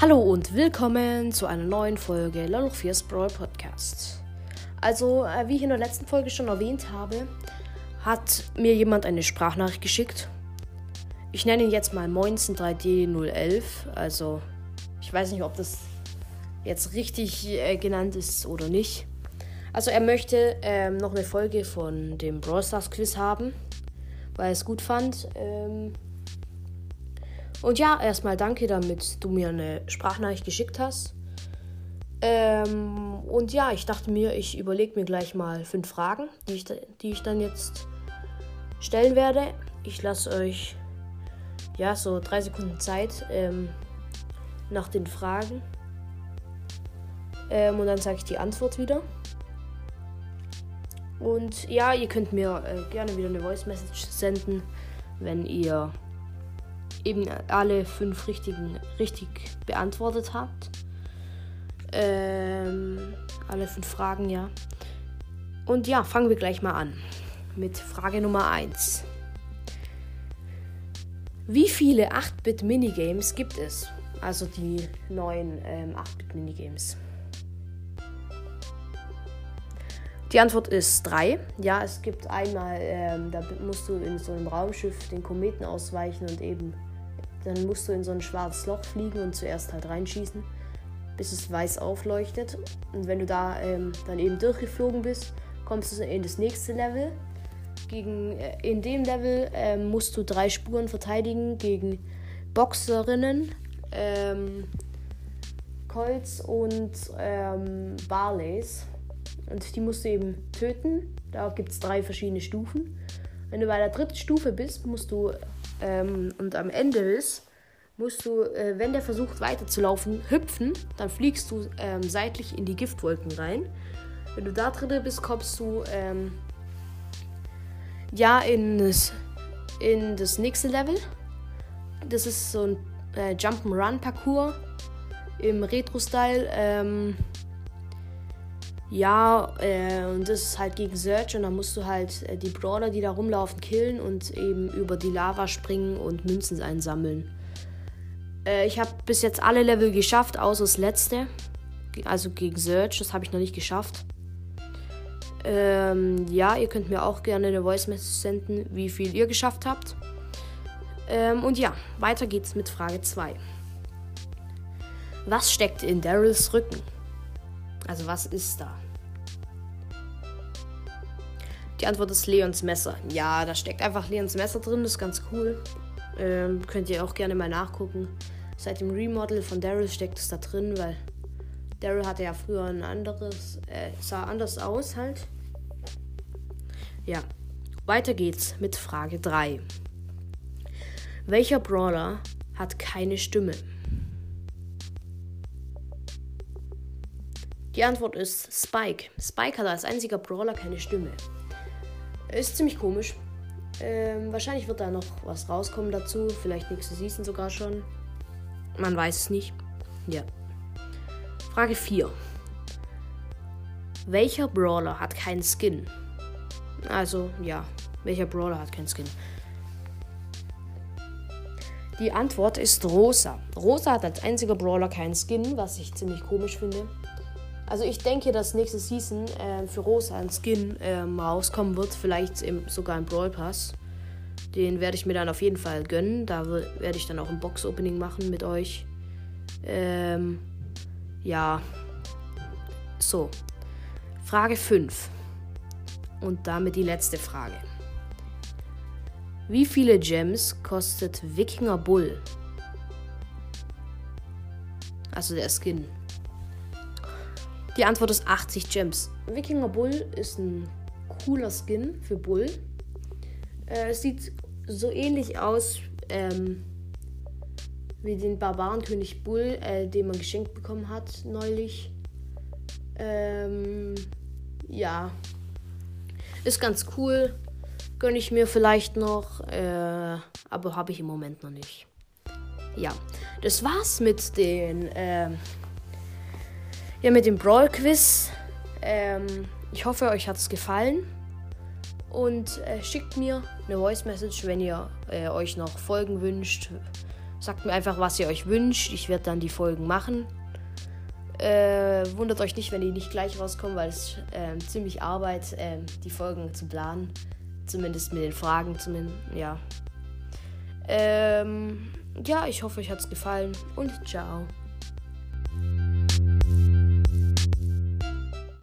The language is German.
Hallo und willkommen zu einer neuen Folge Lolo 4's Brawl Podcast. Also, äh, wie ich in der letzten Folge schon erwähnt habe, hat mir jemand eine Sprachnachricht geschickt. Ich nenne ihn jetzt mal Moinsen3D011. Also, ich weiß nicht, ob das jetzt richtig äh, genannt ist oder nicht. Also, er möchte ähm, noch eine Folge von dem Brawl Stars Quiz haben, weil er es gut fand. Ähm, und ja, erstmal danke, damit du mir eine Sprachnachricht geschickt hast. Ähm, und ja, ich dachte mir, ich überlege mir gleich mal fünf Fragen, die ich, die ich dann jetzt stellen werde. Ich lasse euch ja so drei Sekunden Zeit ähm, nach den Fragen. Ähm, und dann sage ich die Antwort wieder. Und ja, ihr könnt mir äh, gerne wieder eine Voice Message senden, wenn ihr eben alle fünf richtigen richtig beantwortet habt. Ähm, alle fünf Fragen, ja. Und ja, fangen wir gleich mal an mit Frage Nummer 1. Wie viele 8-Bit-Minigames gibt es? Also die neuen ähm, 8-Bit-Minigames. Die Antwort ist 3. Ja, es gibt einmal, ähm, da musst du in so einem Raumschiff den Kometen ausweichen und eben dann musst du in so ein schwarzes Loch fliegen und zuerst halt reinschießen, bis es weiß aufleuchtet. Und wenn du da ähm, dann eben durchgeflogen bist, kommst du in das nächste Level. Gegen, äh, in dem Level äh, musst du drei Spuren verteidigen gegen Boxerinnen, ähm, Colts und ähm, Barleys. Und die musst du eben töten. Da gibt es drei verschiedene Stufen. Wenn du bei der dritten Stufe bist, musst du ähm, und am Ende ist, musst du, äh, wenn der versucht weiterzulaufen, hüpfen. Dann fliegst du ähm, seitlich in die Giftwolken rein. Wenn du da drin bist, kommst du ähm, ja in das, in das nächste Level. Das ist so ein äh, Jump'n'Run-Parcours im Retro-Style. Ähm, ja, äh, und das ist halt gegen Search und dann musst du halt äh, die Brawler, die da rumlaufen, killen und eben über die Lava springen und Münzen einsammeln. Äh, ich habe bis jetzt alle Level geschafft, außer das letzte. Also gegen Search, das habe ich noch nicht geschafft. Ähm, ja, ihr könnt mir auch gerne eine Voice Message senden, wie viel ihr geschafft habt. Ähm, und ja, weiter geht's mit Frage 2. Was steckt in Daryls Rücken? Also was ist da? Die Antwort ist Leons Messer. Ja, da steckt einfach Leons Messer drin, das ist ganz cool. Ähm, könnt ihr auch gerne mal nachgucken. Seit dem Remodel von Daryl steckt es da drin, weil Daryl hatte ja früher ein anderes, äh, sah anders aus halt. Ja, weiter geht's mit Frage 3. Welcher Brawler hat keine Stimme? Die Antwort ist Spike. Spike hat als einziger Brawler keine Stimme. Ist ziemlich komisch. Ähm, wahrscheinlich wird da noch was rauskommen dazu. Vielleicht nächste Season sogar schon. Man weiß es nicht. Ja. Frage 4. Welcher Brawler hat keinen Skin? Also, ja. Welcher Brawler hat keinen Skin? Die Antwort ist Rosa. Rosa hat als einziger Brawler keinen Skin, was ich ziemlich komisch finde. Also ich denke, dass nächste Season äh, für Rosa ein Skin ähm, rauskommen wird. Vielleicht im, sogar ein Brawl Pass. Den werde ich mir dann auf jeden Fall gönnen. Da werde ich dann auch ein Box-Opening machen mit euch. Ähm, ja. So. Frage 5. Und damit die letzte Frage. Wie viele Gems kostet Wikinger Bull? Also der Skin. Die Antwort ist 80 Gems. Wikinger Bull ist ein cooler Skin für Bull. Äh, es sieht so ähnlich aus ähm, wie den Barbarenkönig Bull, äh, den man geschenkt bekommen hat neulich. Ähm, ja. Ist ganz cool. Gönne ich mir vielleicht noch. Äh, aber habe ich im Moment noch nicht. Ja. Das war's mit den. Äh, ja, mit dem Brawl Quiz. Ähm, ich hoffe, euch hat es gefallen. Und äh, schickt mir eine Voice Message, wenn ihr äh, euch noch Folgen wünscht Sagt mir einfach, was ihr euch wünscht. Ich werde dann die Folgen machen. Äh, wundert euch nicht, wenn die nicht gleich rauskommen, weil es äh, ziemlich Arbeit, äh, die Folgen zu planen. Zumindest mit den Fragen, zumindest, ja. Ähm, ja, ich hoffe, euch hat es gefallen und ciao.